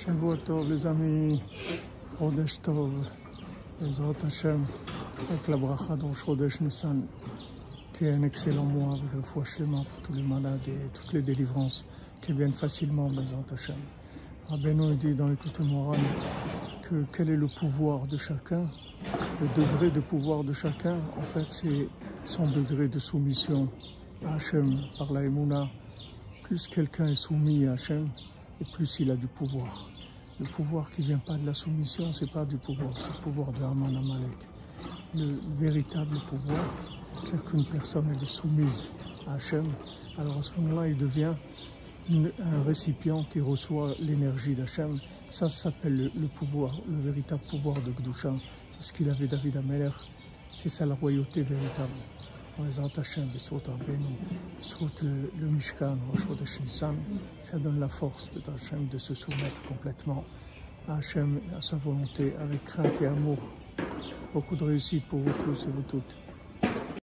Shavua les amis. Chodesh Tov. Ezrat Hashem. Avec la bracha d'Anshrodesh Nissan. Qui est un excellent mois avec le foie pour tous les malades et toutes les délivrances qui viennent facilement, Ezrat Hashem. Rabbeinu dit dans l'écoute morale que quel est le pouvoir de chacun? Le degré de pouvoir de chacun, en fait, c'est son degré de soumission à Hachem par la Emouna. Plus quelqu'un est soumis à Hachem, et plus il a du pouvoir. Le pouvoir qui vient pas de la soumission, c'est pas du pouvoir, c'est le pouvoir de Haman Amalek. Le véritable pouvoir, c'est qu'une personne est soumise à Hachem. Alors à ce moment-là, il devient un récipient qui reçoit l'énergie d'Hachem. Ça, s'appelle le, pouvoir, le véritable pouvoir de Gdusha. C'est ce qu'il avait David Ameler. C'est ça la royauté véritable. Hashem, le Mishkan, ça donne la force de se soumettre complètement à Hachem, à sa volonté, avec crainte et amour. Beaucoup de réussite pour vous tous et vous toutes.